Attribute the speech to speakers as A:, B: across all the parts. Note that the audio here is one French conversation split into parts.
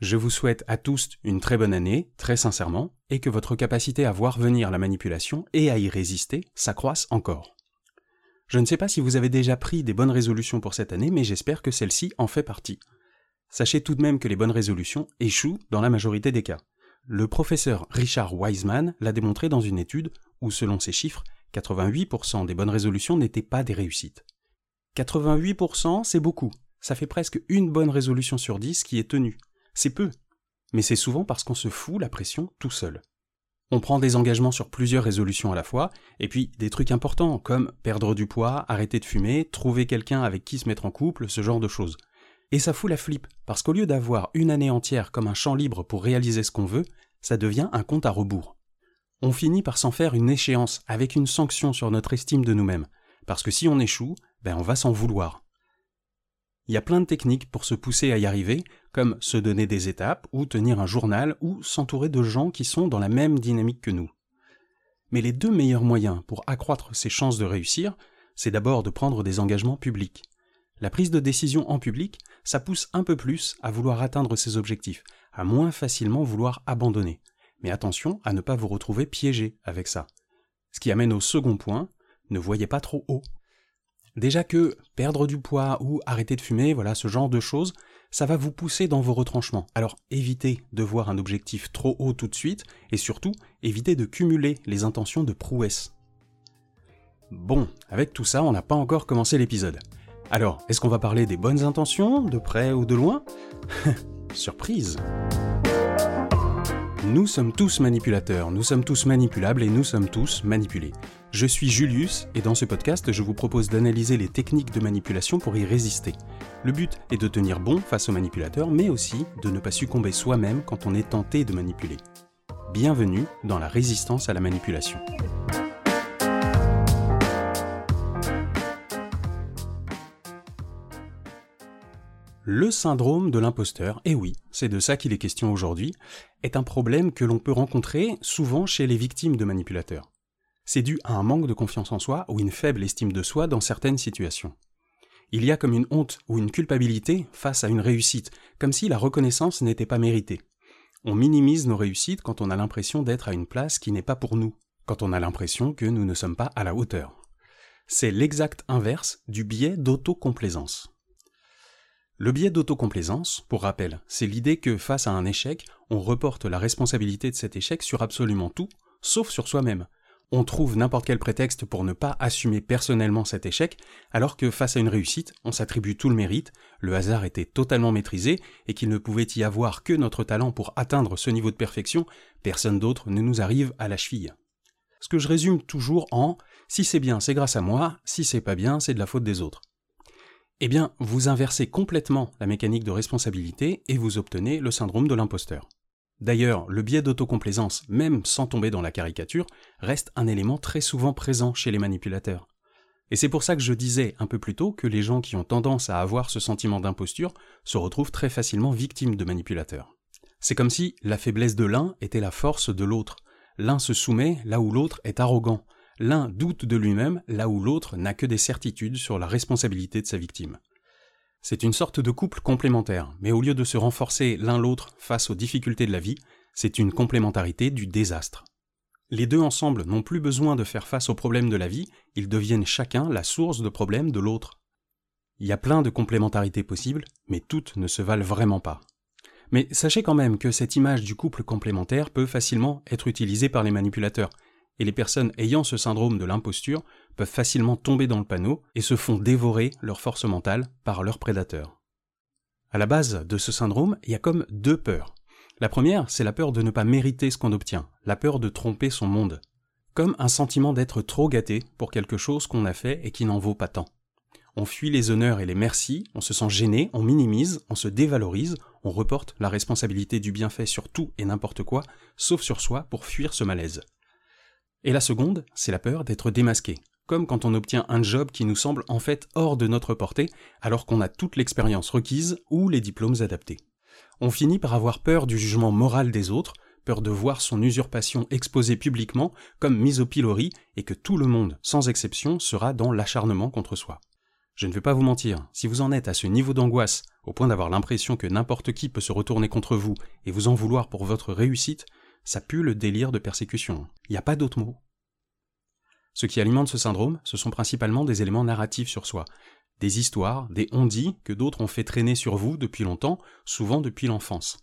A: Je vous souhaite à tous une très bonne année, très sincèrement, et que votre capacité à voir venir la manipulation et à y résister s'accroisse encore. Je ne sais pas si vous avez déjà pris des bonnes résolutions pour cette année, mais j'espère que celle-ci en fait partie. Sachez tout de même que les bonnes résolutions échouent dans la majorité des cas. Le professeur Richard Wiseman l'a démontré dans une étude où, selon ses chiffres, 88% des bonnes résolutions n'étaient pas des réussites. 88%, c'est beaucoup. Ça fait presque une bonne résolution sur 10 qui est tenue. C'est peu. Mais c'est souvent parce qu'on se fout la pression tout seul. On prend des engagements sur plusieurs résolutions à la fois, et puis des trucs importants comme perdre du poids, arrêter de fumer, trouver quelqu'un avec qui se mettre en couple, ce genre de choses. Et ça fout la flip, parce qu'au lieu d'avoir une année entière comme un champ libre pour réaliser ce qu'on veut, ça devient un compte à rebours. On finit par s'en faire une échéance avec une sanction sur notre estime de nous-mêmes, parce que si on échoue, ben on va s'en vouloir. Il y a plein de techniques pour se pousser à y arriver, comme se donner des étapes, ou tenir un journal, ou s'entourer de gens qui sont dans la même dynamique que nous. Mais les deux meilleurs moyens pour accroître ses chances de réussir, c'est d'abord de prendre des engagements publics. La prise de décision en public, ça pousse un peu plus à vouloir atteindre ses objectifs, à moins facilement vouloir abandonner. Mais attention à ne pas vous retrouver piégé avec ça. Ce qui amène au second point, ne voyez pas trop haut. Déjà que perdre du poids ou arrêter de fumer, voilà, ce genre de choses, ça va vous pousser dans vos retranchements. Alors évitez de voir un objectif trop haut tout de suite, et surtout, évitez de cumuler les intentions de prouesse. Bon, avec tout ça, on n'a pas encore commencé l'épisode. Alors, est-ce qu'on va parler des bonnes intentions, de près ou de loin? Surprise Nous sommes tous manipulateurs, nous sommes tous manipulables et nous sommes tous manipulés. Je suis Julius et dans ce podcast, je vous propose d'analyser les techniques de manipulation pour y résister. Le but est de tenir bon face aux manipulateurs, mais aussi de ne pas succomber soi-même quand on est tenté de manipuler. Bienvenue dans la résistance à la manipulation. Le syndrome de l'imposteur, et oui, c'est de ça qu'il est question aujourd'hui, est un problème que l'on peut rencontrer souvent chez les victimes de manipulateurs c'est dû à un manque de confiance en soi ou une faible estime de soi dans certaines situations. Il y a comme une honte ou une culpabilité face à une réussite, comme si la reconnaissance n'était pas méritée. On minimise nos réussites quand on a l'impression d'être à une place qui n'est pas pour nous, quand on a l'impression que nous ne sommes pas à la hauteur. C'est l'exact inverse du biais d'autocomplaisance. Le biais d'autocomplaisance, pour rappel, c'est l'idée que face à un échec, on reporte la responsabilité de cet échec sur absolument tout, sauf sur soi-même, on trouve n'importe quel prétexte pour ne pas assumer personnellement cet échec, alors que face à une réussite, on s'attribue tout le mérite, le hasard était totalement maîtrisé, et qu'il ne pouvait y avoir que notre talent pour atteindre ce niveau de perfection, personne d'autre ne nous arrive à la cheville. Ce que je résume toujours en si c'est bien, c'est grâce à moi, si c'est pas bien, c'est de la faute des autres. Eh bien, vous inversez complètement la mécanique de responsabilité et vous obtenez le syndrome de l'imposteur. D'ailleurs, le biais d'autocomplaisance, même sans tomber dans la caricature, reste un élément très souvent présent chez les manipulateurs. Et c'est pour ça que je disais un peu plus tôt que les gens qui ont tendance à avoir ce sentiment d'imposture se retrouvent très facilement victimes de manipulateurs. C'est comme si la faiblesse de l'un était la force de l'autre. L'un se soumet là où l'autre est arrogant. L'un doute de lui-même là où l'autre n'a que des certitudes sur la responsabilité de sa victime. C'est une sorte de couple complémentaire, mais au lieu de se renforcer l'un l'autre face aux difficultés de la vie, c'est une complémentarité du désastre. Les deux ensemble n'ont plus besoin de faire face aux problèmes de la vie, ils deviennent chacun la source de problèmes de l'autre. Il y a plein de complémentarités possibles, mais toutes ne se valent vraiment pas. Mais sachez quand même que cette image du couple complémentaire peut facilement être utilisée par les manipulateurs, et les personnes ayant ce syndrome de l'imposture peuvent facilement tomber dans le panneau et se font dévorer leur force mentale par leurs prédateurs. À la base de ce syndrome, il y a comme deux peurs. La première, c'est la peur de ne pas mériter ce qu'on obtient, la peur de tromper son monde, comme un sentiment d'être trop gâté pour quelque chose qu'on a fait et qui n'en vaut pas tant. On fuit les honneurs et les merci, on se sent gêné, on minimise, on se dévalorise, on reporte la responsabilité du bienfait sur tout et n'importe quoi, sauf sur soi pour fuir ce malaise. Et la seconde, c'est la peur d'être démasqué, comme quand on obtient un job qui nous semble en fait hors de notre portée, alors qu'on a toute l'expérience requise ou les diplômes adaptés. On finit par avoir peur du jugement moral des autres, peur de voir son usurpation exposée publiquement comme mise au pilori et que tout le monde, sans exception, sera dans l'acharnement contre soi. Je ne vais pas vous mentir, si vous en êtes à ce niveau d'angoisse, au point d'avoir l'impression que n'importe qui peut se retourner contre vous et vous en vouloir pour votre réussite, ça pue le délire de persécution. Il n'y a pas d'autre mot. Ce qui alimente ce syndrome, ce sont principalement des éléments narratifs sur soi, des histoires, des on-dit que d'autres ont fait traîner sur vous depuis longtemps, souvent depuis l'enfance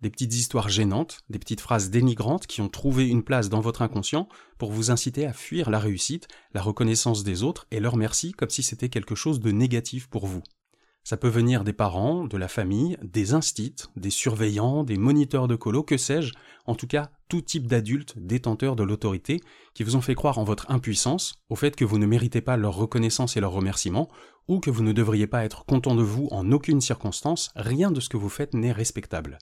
A: des petites histoires gênantes, des petites phrases dénigrantes qui ont trouvé une place dans votre inconscient pour vous inciter à fuir la réussite, la reconnaissance des autres et leur merci comme si c'était quelque chose de négatif pour vous. Ça peut venir des parents, de la famille, des instits, des surveillants, des moniteurs de colo, que sais-je, en tout cas tout type d'adultes détenteurs de l'autorité qui vous ont fait croire en votre impuissance, au fait que vous ne méritez pas leur reconnaissance et leur remerciement, ou que vous ne devriez pas être content de vous en aucune circonstance, rien de ce que vous faites n'est respectable.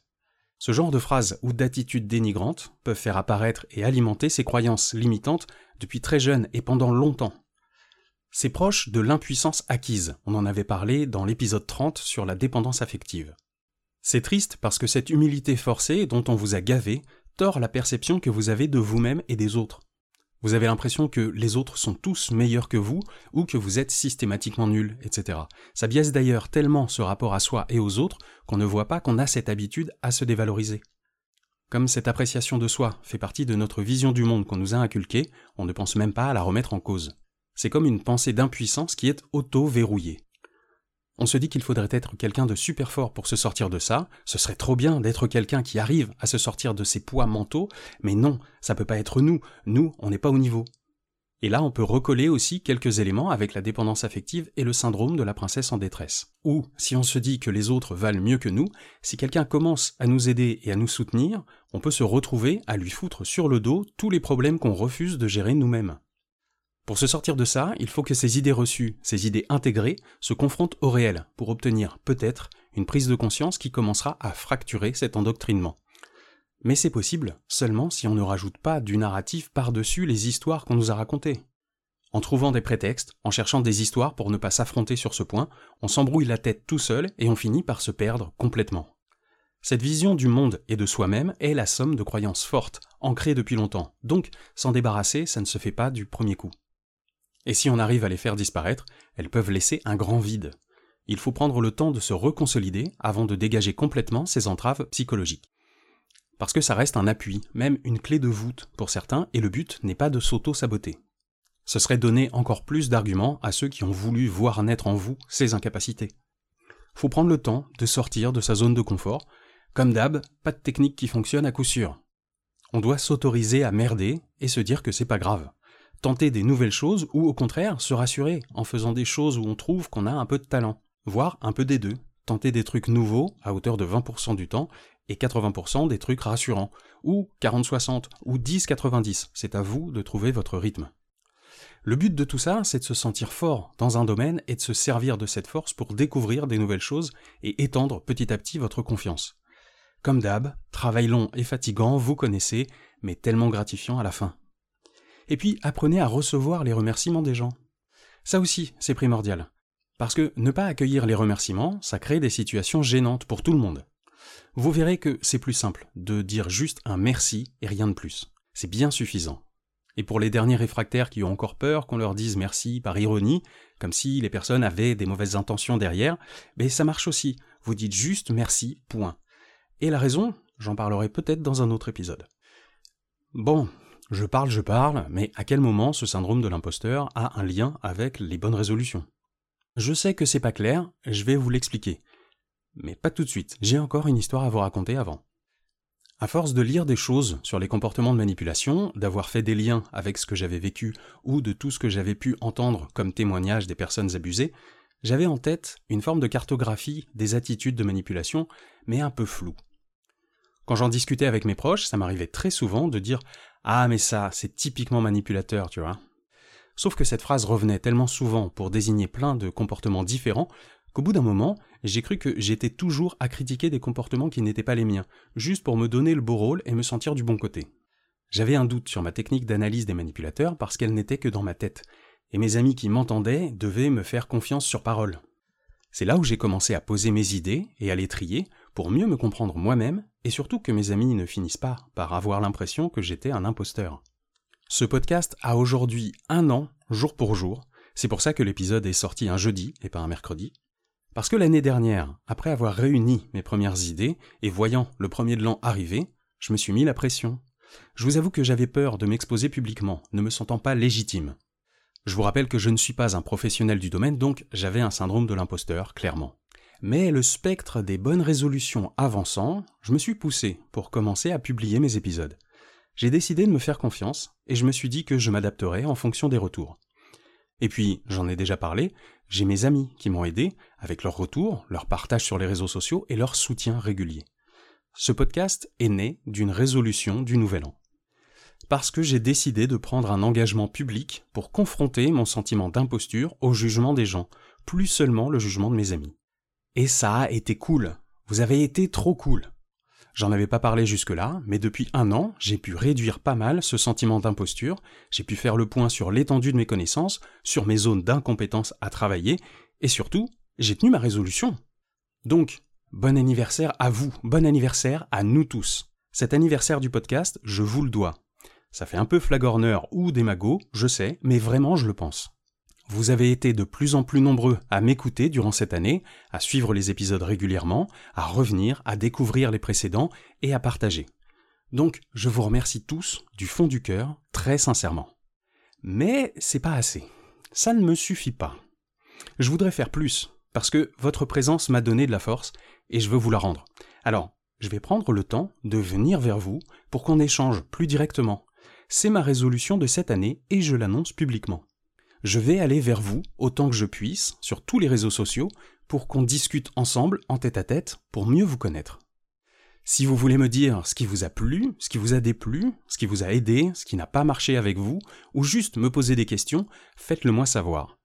A: Ce genre de phrases ou d'attitudes dénigrantes peuvent faire apparaître et alimenter ces croyances limitantes depuis très jeune et pendant longtemps. C'est proche de l'impuissance acquise, on en avait parlé dans l'épisode 30 sur la dépendance affective. C'est triste parce que cette humilité forcée dont on vous a gavé tord la perception que vous avez de vous-même et des autres. Vous avez l'impression que les autres sont tous meilleurs que vous ou que vous êtes systématiquement nul, etc. Ça biaise d'ailleurs tellement ce rapport à soi et aux autres qu'on ne voit pas qu'on a cette habitude à se dévaloriser. Comme cette appréciation de soi fait partie de notre vision du monde qu'on nous a inculquée, on ne pense même pas à la remettre en cause. C'est comme une pensée d'impuissance qui est auto-verrouillée. On se dit qu'il faudrait être quelqu'un de super fort pour se sortir de ça, ce serait trop bien d'être quelqu'un qui arrive à se sortir de ses poids mentaux, mais non, ça peut pas être nous, nous, on n'est pas au niveau. Et là, on peut recoller aussi quelques éléments avec la dépendance affective et le syndrome de la princesse en détresse. Ou, si on se dit que les autres valent mieux que nous, si quelqu'un commence à nous aider et à nous soutenir, on peut se retrouver à lui foutre sur le dos tous les problèmes qu'on refuse de gérer nous-mêmes. Pour se sortir de ça, il faut que ces idées reçues, ces idées intégrées, se confrontent au réel pour obtenir peut-être une prise de conscience qui commencera à fracturer cet endoctrinement. Mais c'est possible seulement si on ne rajoute pas du narratif par-dessus les histoires qu'on nous a racontées. En trouvant des prétextes, en cherchant des histoires pour ne pas s'affronter sur ce point, on s'embrouille la tête tout seul et on finit par se perdre complètement. Cette vision du monde et de soi-même est la somme de croyances fortes, ancrées depuis longtemps, donc s'en débarrasser, ça ne se fait pas du premier coup. Et si on arrive à les faire disparaître, elles peuvent laisser un grand vide. Il faut prendre le temps de se reconsolider avant de dégager complètement ces entraves psychologiques. Parce que ça reste un appui, même une clé de voûte pour certains, et le but n'est pas de s'auto-saboter. Ce serait donner encore plus d'arguments à ceux qui ont voulu voir naître en vous ces incapacités. Faut prendre le temps de sortir de sa zone de confort. Comme d'hab, pas de technique qui fonctionne à coup sûr. On doit s'autoriser à merder et se dire que c'est pas grave tenter des nouvelles choses ou au contraire se rassurer en faisant des choses où on trouve qu'on a un peu de talent, voire un peu des deux, tenter des trucs nouveaux à hauteur de 20% du temps et 80% des trucs rassurants, ou 40-60, ou 10-90, c'est à vous de trouver votre rythme. Le but de tout ça, c'est de se sentir fort dans un domaine et de se servir de cette force pour découvrir des nouvelles choses et étendre petit à petit votre confiance. Comme d'hab, travail long et fatigant, vous connaissez, mais tellement gratifiant à la fin. Et puis apprenez à recevoir les remerciements des gens. Ça aussi, c'est primordial. Parce que ne pas accueillir les remerciements, ça crée des situations gênantes pour tout le monde. Vous verrez que c'est plus simple de dire juste un merci et rien de plus. C'est bien suffisant. Et pour les derniers réfractaires qui ont encore peur qu'on leur dise merci par ironie, comme si les personnes avaient des mauvaises intentions derrière, mais ça marche aussi. Vous dites juste merci, point. Et la raison, j'en parlerai peut-être dans un autre épisode. Bon, je parle, je parle, mais à quel moment ce syndrome de l'imposteur a un lien avec les bonnes résolutions? Je sais que c'est pas clair, je vais vous l'expliquer. Mais pas tout de suite, j'ai encore une histoire à vous raconter avant. À force de lire des choses sur les comportements de manipulation, d'avoir fait des liens avec ce que j'avais vécu ou de tout ce que j'avais pu entendre comme témoignage des personnes abusées, j'avais en tête une forme de cartographie des attitudes de manipulation, mais un peu floue. Quand j'en discutais avec mes proches, ça m'arrivait très souvent de dire Ah, mais ça, c'est typiquement manipulateur, tu vois. Sauf que cette phrase revenait tellement souvent pour désigner plein de comportements différents qu'au bout d'un moment, j'ai cru que j'étais toujours à critiquer des comportements qui n'étaient pas les miens, juste pour me donner le beau rôle et me sentir du bon côté. J'avais un doute sur ma technique d'analyse des manipulateurs parce qu'elle n'était que dans ma tête, et mes amis qui m'entendaient devaient me faire confiance sur parole. C'est là où j'ai commencé à poser mes idées et à les trier pour mieux me comprendre moi-même et surtout que mes amis ne finissent pas par avoir l'impression que j'étais un imposteur. Ce podcast a aujourd'hui un an, jour pour jour. C'est pour ça que l'épisode est sorti un jeudi et pas un mercredi. Parce que l'année dernière, après avoir réuni mes premières idées et voyant le premier de l'an arriver, je me suis mis la pression. Je vous avoue que j'avais peur de m'exposer publiquement, ne me sentant pas légitime. Je vous rappelle que je ne suis pas un professionnel du domaine, donc j'avais un syndrome de l'imposteur, clairement. Mais le spectre des bonnes résolutions avançant, je me suis poussé pour commencer à publier mes épisodes. J'ai décidé de me faire confiance, et je me suis dit que je m'adapterais en fonction des retours. Et puis, j'en ai déjà parlé, j'ai mes amis qui m'ont aidé avec leurs retours, leur partage sur les réseaux sociaux et leur soutien régulier. Ce podcast est né d'une résolution du Nouvel An. Parce que j'ai décidé de prendre un engagement public pour confronter mon sentiment d'imposture au jugement des gens, plus seulement le jugement de mes amis. Et ça a été cool. Vous avez été trop cool. J'en avais pas parlé jusque-là, mais depuis un an, j'ai pu réduire pas mal ce sentiment d'imposture, j'ai pu faire le point sur l'étendue de mes connaissances, sur mes zones d'incompétence à travailler, et surtout, j'ai tenu ma résolution. Donc, bon anniversaire à vous, bon anniversaire à nous tous. Cet anniversaire du podcast, je vous le dois. Ça fait un peu flagorneur ou démago, je sais, mais vraiment je le pense. Vous avez été de plus en plus nombreux à m'écouter durant cette année, à suivre les épisodes régulièrement, à revenir, à découvrir les précédents et à partager. Donc, je vous remercie tous du fond du cœur, très sincèrement. Mais c'est pas assez. Ça ne me suffit pas. Je voudrais faire plus, parce que votre présence m'a donné de la force et je veux vous la rendre. Alors, je vais prendre le temps de venir vers vous pour qu'on échange plus directement. C'est ma résolution de cette année et je l'annonce publiquement je vais aller vers vous autant que je puisse sur tous les réseaux sociaux pour qu'on discute ensemble en tête à tête pour mieux vous connaître. Si vous voulez me dire ce qui vous a plu, ce qui vous a déplu, ce qui vous a aidé, ce qui n'a pas marché avec vous, ou juste me poser des questions, faites-le moi savoir.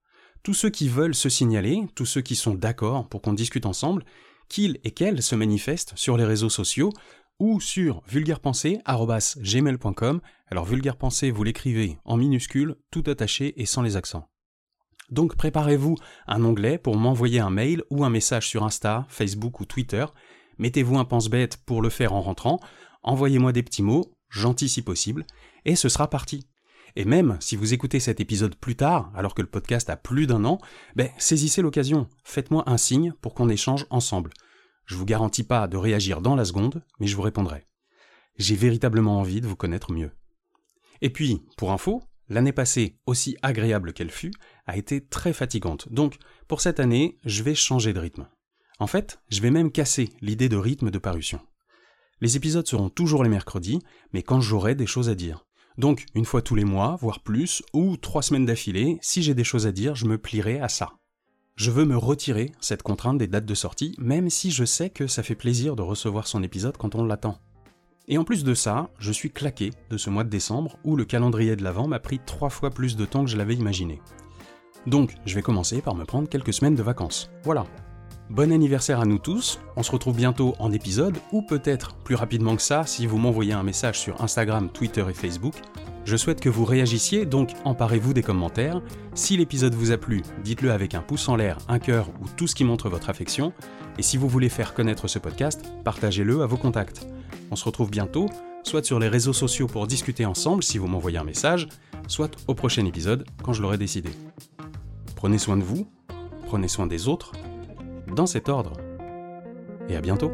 A: Tous ceux qui veulent se signaler, tous ceux qui sont d'accord pour qu'on discute ensemble, qu'ils et qu'elles se manifestent sur les réseaux sociaux ou sur vulgairepensée.gmail.com. Alors vulgairepensée, vous l'écrivez en minuscules, tout attaché et sans les accents. Donc préparez-vous un onglet pour m'envoyer un mail ou un message sur Insta, Facebook ou Twitter. Mettez-vous un pense-bête pour le faire en rentrant. Envoyez-moi des petits mots, gentils si possible, et ce sera parti. Et même si vous écoutez cet épisode plus tard, alors que le podcast a plus d'un an, ben, saisissez l'occasion. Faites-moi un signe pour qu'on échange ensemble. Je vous garantis pas de réagir dans la seconde, mais je vous répondrai. J'ai véritablement envie de vous connaître mieux. Et puis, pour info, l'année passée, aussi agréable qu'elle fut, a été très fatigante. Donc, pour cette année, je vais changer de rythme. En fait, je vais même casser l'idée de rythme de parution. Les épisodes seront toujours les mercredis, mais quand j'aurai des choses à dire. Donc, une fois tous les mois, voire plus, ou trois semaines d'affilée, si j'ai des choses à dire, je me plierai à ça. Je veux me retirer cette contrainte des dates de sortie, même si je sais que ça fait plaisir de recevoir son épisode quand on l'attend. Et en plus de ça, je suis claqué de ce mois de décembre où le calendrier de l'Avent m'a pris trois fois plus de temps que je l'avais imaginé. Donc, je vais commencer par me prendre quelques semaines de vacances. Voilà. Bon anniversaire à nous tous, on se retrouve bientôt en épisode, ou peut-être plus rapidement que ça si vous m'envoyez un message sur Instagram, Twitter et Facebook, je souhaite que vous réagissiez, donc emparez-vous des commentaires. Si l'épisode vous a plu, dites-le avec un pouce en l'air, un cœur ou tout ce qui montre votre affection. Et si vous voulez faire connaître ce podcast, partagez-le à vos contacts. On se retrouve bientôt, soit sur les réseaux sociaux pour discuter ensemble si vous m'envoyez un message, soit au prochain épisode quand je l'aurai décidé. Prenez soin de vous, prenez soin des autres, dans cet ordre. Et à bientôt